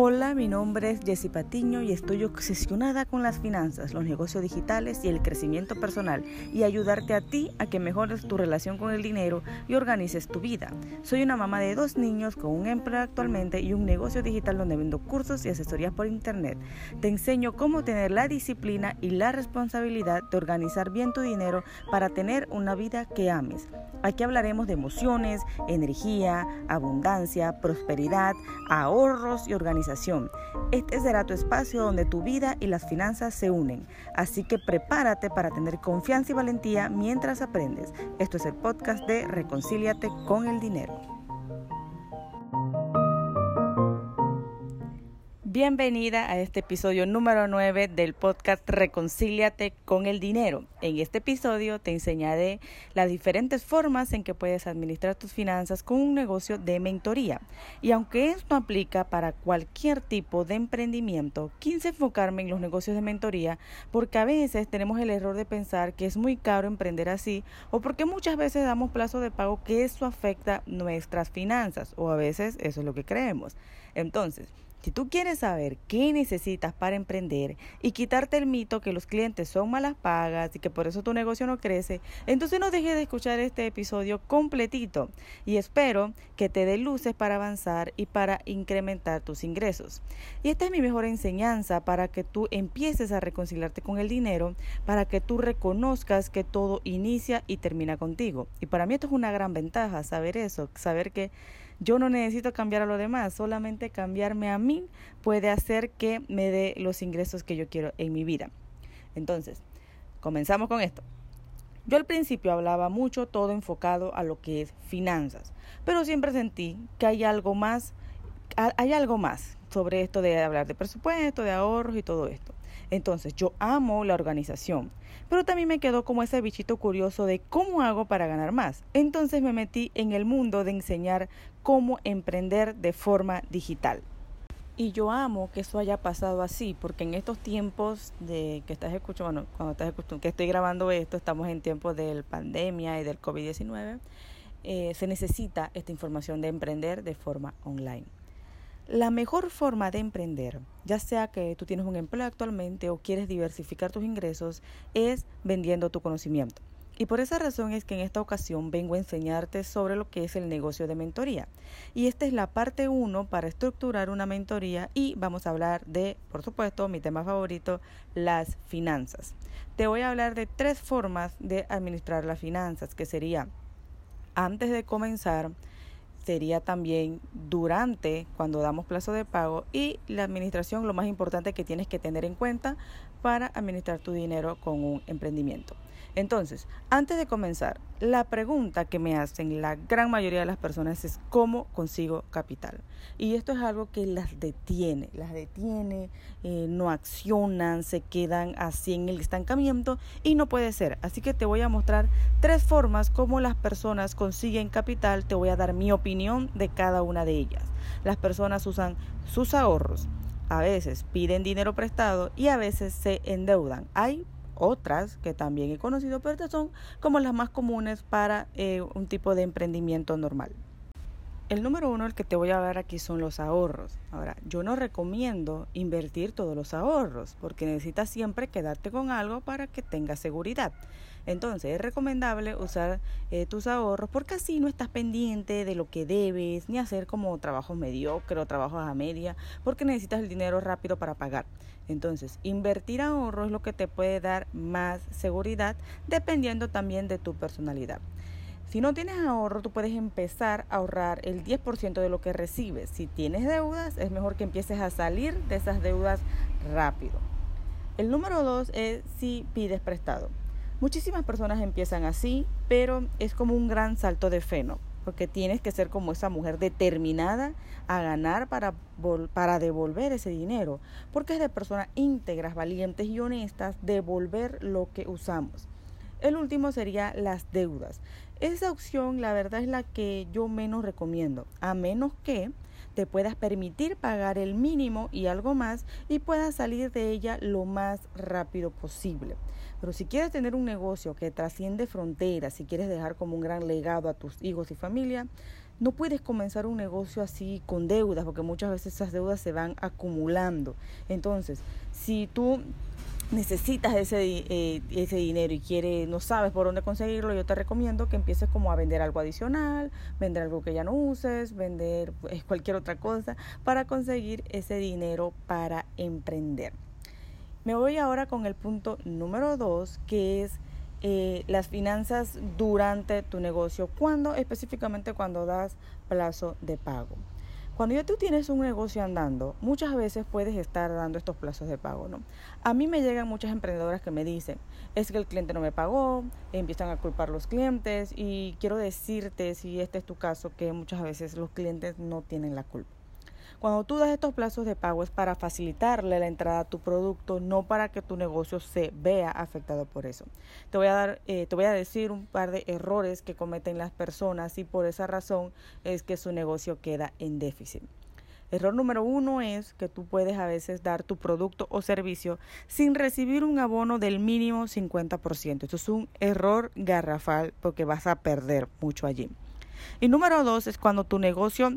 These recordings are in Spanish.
Hola, mi nombre es Jessie Patiño y estoy obsesionada con las finanzas, los negocios digitales y el crecimiento personal y ayudarte a ti a que mejores tu relación con el dinero y organices tu vida. Soy una mamá de dos niños con un empleo actualmente y un negocio digital donde vendo cursos y asesorías por internet. Te enseño cómo tener la disciplina y la responsabilidad de organizar bien tu dinero para tener una vida que ames. Aquí hablaremos de emociones, energía, abundancia, prosperidad, ahorros y organización este será tu espacio donde tu vida y las finanzas se unen. Así que prepárate para tener confianza y valentía mientras aprendes. Esto es el podcast de Reconcíliate con el dinero. Bienvenida a este episodio número 9 del podcast Reconcíliate con el dinero. En este episodio te enseñaré las diferentes formas en que puedes administrar tus finanzas con un negocio de mentoría. Y aunque esto aplica para cualquier tipo de emprendimiento, quise enfocarme en los negocios de mentoría porque a veces tenemos el error de pensar que es muy caro emprender así o porque muchas veces damos plazo de pago que eso afecta nuestras finanzas o a veces eso es lo que creemos. Entonces, si tú quieres saber qué necesitas para emprender y quitarte el mito que los clientes son malas pagas y que por eso tu negocio no crece, entonces no dejes de escuchar este episodio completito y espero que te dé luces para avanzar y para incrementar tus ingresos. Y esta es mi mejor enseñanza para que tú empieces a reconciliarte con el dinero, para que tú reconozcas que todo inicia y termina contigo. Y para mí esto es una gran ventaja, saber eso, saber que yo no necesito cambiar a los demás, solamente cambiarme a mí puede hacer que me dé los ingresos que yo quiero en mi vida. Entonces, comenzamos con esto. Yo al principio hablaba mucho todo enfocado a lo que es finanzas, pero siempre sentí que hay algo más, hay algo más sobre esto de hablar de presupuesto, de ahorros y todo esto. Entonces, yo amo la organización, pero también me quedó como ese bichito curioso de cómo hago para ganar más. Entonces me metí en el mundo de enseñar cómo emprender de forma digital. Y yo amo que eso haya pasado así, porque en estos tiempos de que estás escuchando, bueno, cuando estás escuchando, que estoy grabando esto, estamos en tiempos de pandemia y del COVID-19, eh, se necesita esta información de emprender de forma online. La mejor forma de emprender, ya sea que tú tienes un empleo actualmente o quieres diversificar tus ingresos, es vendiendo tu conocimiento. Y por esa razón es que en esta ocasión vengo a enseñarte sobre lo que es el negocio de mentoría. Y esta es la parte 1 para estructurar una mentoría y vamos a hablar de, por supuesto, mi tema favorito, las finanzas. Te voy a hablar de tres formas de administrar las finanzas, que sería antes de comenzar, sería también durante cuando damos plazo de pago y la administración lo más importante que tienes que tener en cuenta para administrar tu dinero con un emprendimiento. Entonces, antes de comenzar, la pregunta que me hacen la gran mayoría de las personas es ¿cómo consigo capital? Y esto es algo que las detiene, las detiene, eh, no accionan, se quedan así en el estancamiento y no puede ser. Así que te voy a mostrar tres formas cómo las personas consiguen capital, te voy a dar mi opinión de cada una de ellas. Las personas usan sus ahorros, a veces piden dinero prestado y a veces se endeudan. Hay otras que también he conocido, pero estas son como las más comunes para eh, un tipo de emprendimiento normal. El número uno, el que te voy a dar aquí, son los ahorros. Ahora, yo no recomiendo invertir todos los ahorros porque necesitas siempre quedarte con algo para que tengas seguridad. Entonces, es recomendable usar eh, tus ahorros porque así no estás pendiente de lo que debes, ni hacer como trabajos mediocres o trabajos a media, porque necesitas el dinero rápido para pagar. Entonces, invertir ahorros es lo que te puede dar más seguridad dependiendo también de tu personalidad. Si no tienes ahorro, tú puedes empezar a ahorrar el 10% de lo que recibes. Si tienes deudas, es mejor que empieces a salir de esas deudas rápido. El número dos es si pides prestado. Muchísimas personas empiezan así, pero es como un gran salto de fe, ¿no? Porque tienes que ser como esa mujer determinada a ganar para, para devolver ese dinero. Porque es de personas íntegras, valientes y honestas devolver lo que usamos. El último sería las deudas. Esa opción, la verdad, es la que yo menos recomiendo, a menos que te puedas permitir pagar el mínimo y algo más y puedas salir de ella lo más rápido posible. Pero si quieres tener un negocio que trasciende fronteras, si quieres dejar como un gran legado a tus hijos y familia, no puedes comenzar un negocio así con deudas, porque muchas veces esas deudas se van acumulando. Entonces, si tú necesitas ese, eh, ese dinero y quiere, no sabes por dónde conseguirlo, yo te recomiendo que empieces como a vender algo adicional, vender algo que ya no uses, vender pues, cualquier otra cosa para conseguir ese dinero para emprender. Me voy ahora con el punto número dos, que es eh, las finanzas durante tu negocio, cuando específicamente cuando das plazo de pago. Cuando ya tú tienes un negocio andando, muchas veces puedes estar dando estos plazos de pago, ¿no? A mí me llegan muchas emprendedoras que me dicen, es que el cliente no me pagó, empiezan a culpar los clientes y quiero decirte, si este es tu caso, que muchas veces los clientes no tienen la culpa. Cuando tú das estos plazos de pago es para facilitarle la entrada a tu producto, no para que tu negocio se vea afectado por eso. Te voy a dar, eh, te voy a decir un par de errores que cometen las personas y por esa razón es que su negocio queda en déficit. Error número uno es que tú puedes a veces dar tu producto o servicio sin recibir un abono del mínimo 50%. Esto es un error garrafal porque vas a perder mucho allí. Y número dos es cuando tu negocio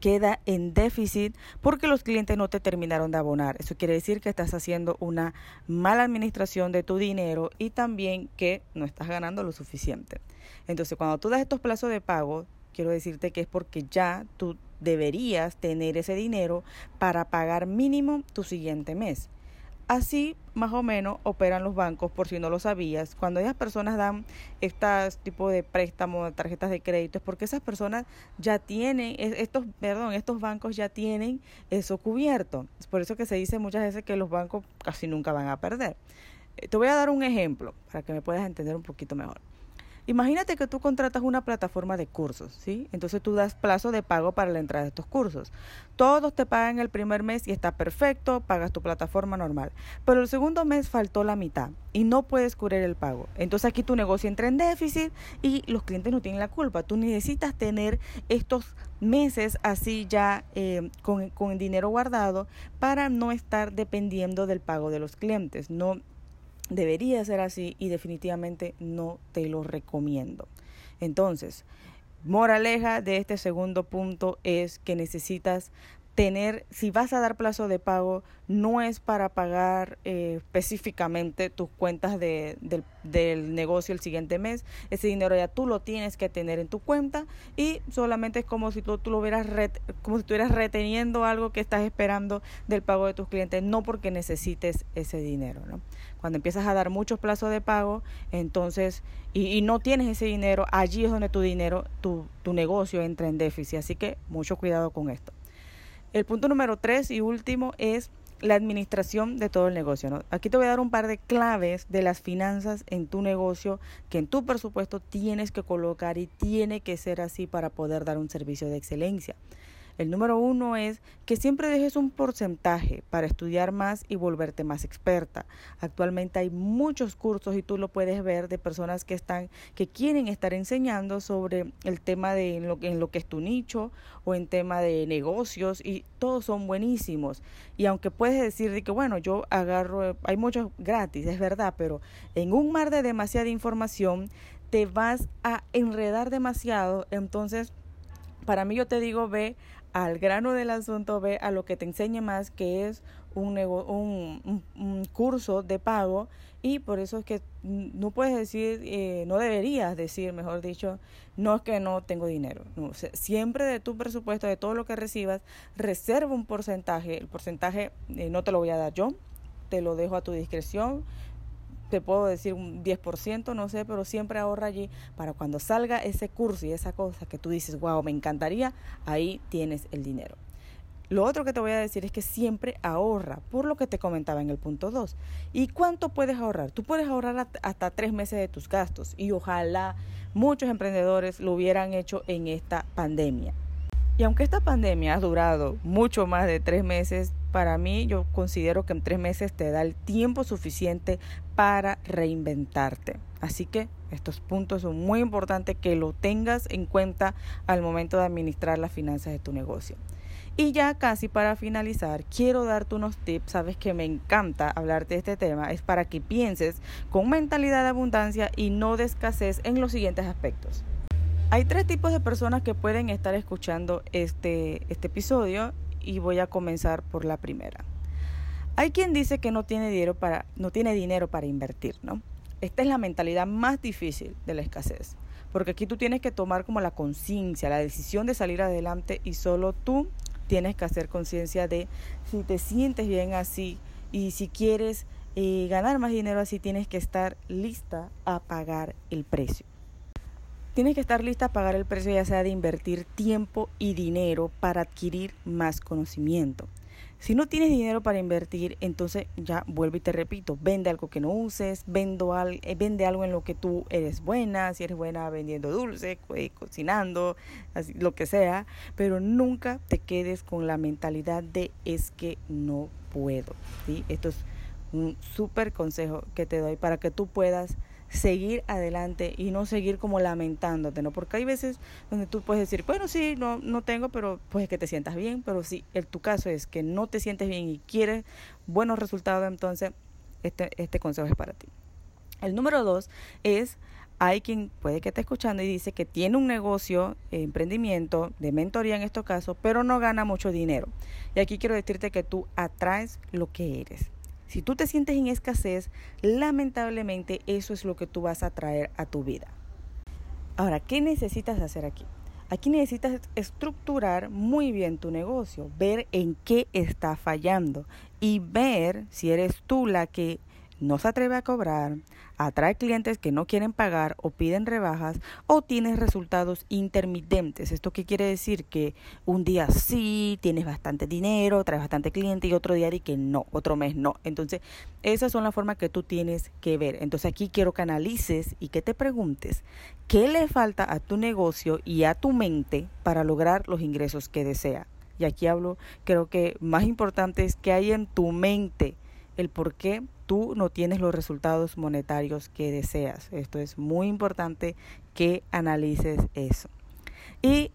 queda en déficit porque los clientes no te terminaron de abonar. Eso quiere decir que estás haciendo una mala administración de tu dinero y también que no estás ganando lo suficiente. Entonces, cuando tú das estos plazos de pago, quiero decirte que es porque ya tú deberías tener ese dinero para pagar mínimo tu siguiente mes. Así más o menos operan los bancos, por si no lo sabías. Cuando esas personas dan este tipo de préstamos, tarjetas de crédito, es porque esas personas ya tienen, estos, perdón, estos bancos ya tienen eso cubierto. Es por eso que se dice muchas veces que los bancos casi nunca van a perder. Eh, te voy a dar un ejemplo para que me puedas entender un poquito mejor. Imagínate que tú contratas una plataforma de cursos, ¿sí? Entonces tú das plazo de pago para la entrada de estos cursos. Todos te pagan el primer mes y está perfecto, pagas tu plataforma normal. Pero el segundo mes faltó la mitad y no puedes cubrir el pago. Entonces aquí tu negocio entra en déficit y los clientes no tienen la culpa. Tú necesitas tener estos meses así ya eh, con, con dinero guardado para no estar dependiendo del pago de los clientes. No Debería ser así y definitivamente no te lo recomiendo. Entonces, moraleja de este segundo punto es que necesitas tener, si vas a dar plazo de pago, no es para pagar eh, específicamente tus cuentas de, del, negocio el siguiente mes. Ese dinero ya tú lo tienes que tener en tu cuenta y solamente es como si tú, tú lo hubieras como si estuvieras reteniendo algo que estás esperando del pago de tus clientes, no porque necesites ese dinero. ¿no? Cuando empiezas a dar muchos plazos de pago, entonces, y, y no tienes ese dinero, allí es donde tu dinero, tu, tu negocio entra en déficit. Así que mucho cuidado con esto. El punto número tres y último es la administración de todo el negocio. Aquí te voy a dar un par de claves de las finanzas en tu negocio que en tu presupuesto tienes que colocar y tiene que ser así para poder dar un servicio de excelencia. El número uno es que siempre dejes un porcentaje para estudiar más y volverte más experta. Actualmente hay muchos cursos y tú lo puedes ver de personas que están, que quieren estar enseñando sobre el tema de en lo, en lo que es tu nicho o en tema de negocios y todos son buenísimos. Y aunque puedes decir de que bueno, yo agarro, hay muchos gratis, es verdad, pero en un mar de demasiada información te vas a enredar demasiado, entonces para mí yo te digo, ve al grano del asunto, ve a lo que te enseñe más, que es un, un, un, curso de pago y por eso es que no puedes decir, eh, no deberías decir, mejor dicho, no es que no tengo dinero. siempre de tu presupuesto, de todo lo que recibas, reserva un porcentaje. El porcentaje eh, no te lo voy a dar yo, te lo dejo a tu discreción te puedo decir un 10%, no sé, pero siempre ahorra allí para cuando salga ese curso y esa cosa que tú dices, wow, me encantaría, ahí tienes el dinero. Lo otro que te voy a decir es que siempre ahorra, por lo que te comentaba en el punto 2. ¿Y cuánto puedes ahorrar? Tú puedes ahorrar hasta tres meses de tus gastos y ojalá muchos emprendedores lo hubieran hecho en esta pandemia. Y aunque esta pandemia ha durado mucho más de tres meses, para mí yo considero que en tres meses te da el tiempo suficiente para reinventarte. Así que estos puntos son muy importantes que lo tengas en cuenta al momento de administrar las finanzas de tu negocio. Y ya casi para finalizar, quiero darte unos tips, sabes que me encanta hablarte de este tema, es para que pienses con mentalidad de abundancia y no de escasez en los siguientes aspectos. Hay tres tipos de personas que pueden estar escuchando este, este episodio y voy a comenzar por la primera. Hay quien dice que no tiene dinero para, no tiene dinero para invertir, ¿no? Esta es la mentalidad más difícil de la escasez, porque aquí tú tienes que tomar como la conciencia, la decisión de salir adelante y solo tú tienes que hacer conciencia de si te sientes bien así y si quieres eh, ganar más dinero así, tienes que estar lista a pagar el precio. Tienes que estar lista a pagar el precio ya sea de invertir tiempo y dinero para adquirir más conocimiento. Si no tienes dinero para invertir, entonces ya vuelvo y te repito, vende algo que no uses, vendo al, eh, vende algo en lo que tú eres buena, si eres buena vendiendo dulce, cocinando, así, lo que sea, pero nunca te quedes con la mentalidad de es que no puedo. ¿sí? Esto es un súper consejo que te doy para que tú puedas seguir adelante y no seguir como lamentándote, ¿no? Porque hay veces donde tú puedes decir, bueno, sí, no, no tengo, pero pues es que te sientas bien, pero si el, tu caso es que no te sientes bien y quieres buenos resultados, entonces este, este consejo es para ti. El número dos es, hay quien puede que esté escuchando y dice que tiene un negocio, emprendimiento, de mentoría en estos casos, pero no gana mucho dinero. Y aquí quiero decirte que tú atraes lo que eres. Si tú te sientes en escasez, lamentablemente eso es lo que tú vas a traer a tu vida. Ahora, ¿qué necesitas hacer aquí? Aquí necesitas estructurar muy bien tu negocio, ver en qué está fallando y ver si eres tú la que no se atreve a cobrar, atrae clientes que no quieren pagar o piden rebajas o tienes resultados intermitentes. ¿Esto qué quiere decir? Que un día sí, tienes bastante dinero, traes bastante cliente y otro día di que no, otro mes no. Entonces, esas son las formas que tú tienes que ver. Entonces, aquí quiero que analices y que te preguntes qué le falta a tu negocio y a tu mente para lograr los ingresos que desea. Y aquí hablo, creo que más importante es que hay en tu mente el por qué tú no tienes los resultados monetarios que deseas. Esto es muy importante que analices eso. Y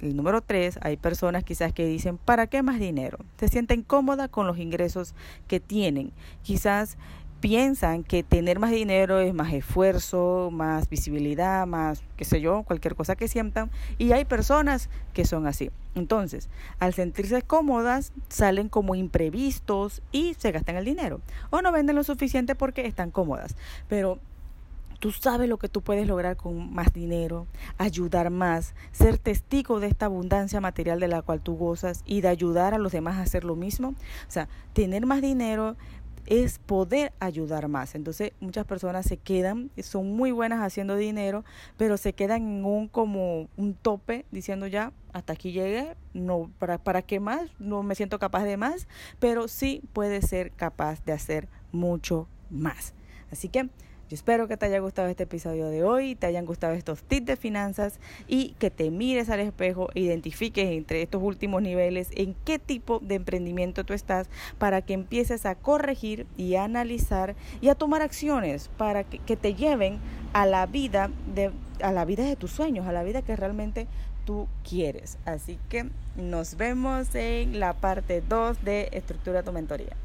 el número tres, hay personas quizás que dicen, ¿para qué más dinero? Se sienten cómodas con los ingresos que tienen. Quizás piensan que tener más dinero es más esfuerzo, más visibilidad, más, qué sé yo, cualquier cosa que sientan. Y hay personas que son así. Entonces, al sentirse cómodas, salen como imprevistos y se gastan el dinero. O no venden lo suficiente porque están cómodas. Pero Tú sabes lo que tú puedes lograr con más dinero, ayudar más, ser testigo de esta abundancia material de la cual tú gozas y de ayudar a los demás a hacer lo mismo. O sea, tener más dinero es poder ayudar más. Entonces muchas personas se quedan, son muy buenas haciendo dinero, pero se quedan en un como un tope diciendo ya, hasta aquí llegué, no, para, para qué más, no me siento capaz de más, pero sí puede ser capaz de hacer mucho más. Así que yo espero que te haya gustado este episodio de hoy, te hayan gustado estos tips de finanzas y que te mires al espejo identifiques entre estos últimos niveles en qué tipo de emprendimiento tú estás para que empieces a corregir y a analizar y a tomar acciones para que, que te lleven a la vida de a la vida de tus sueños, a la vida que realmente tú quieres. Así que nos vemos en la parte 2 de estructura tu mentoría.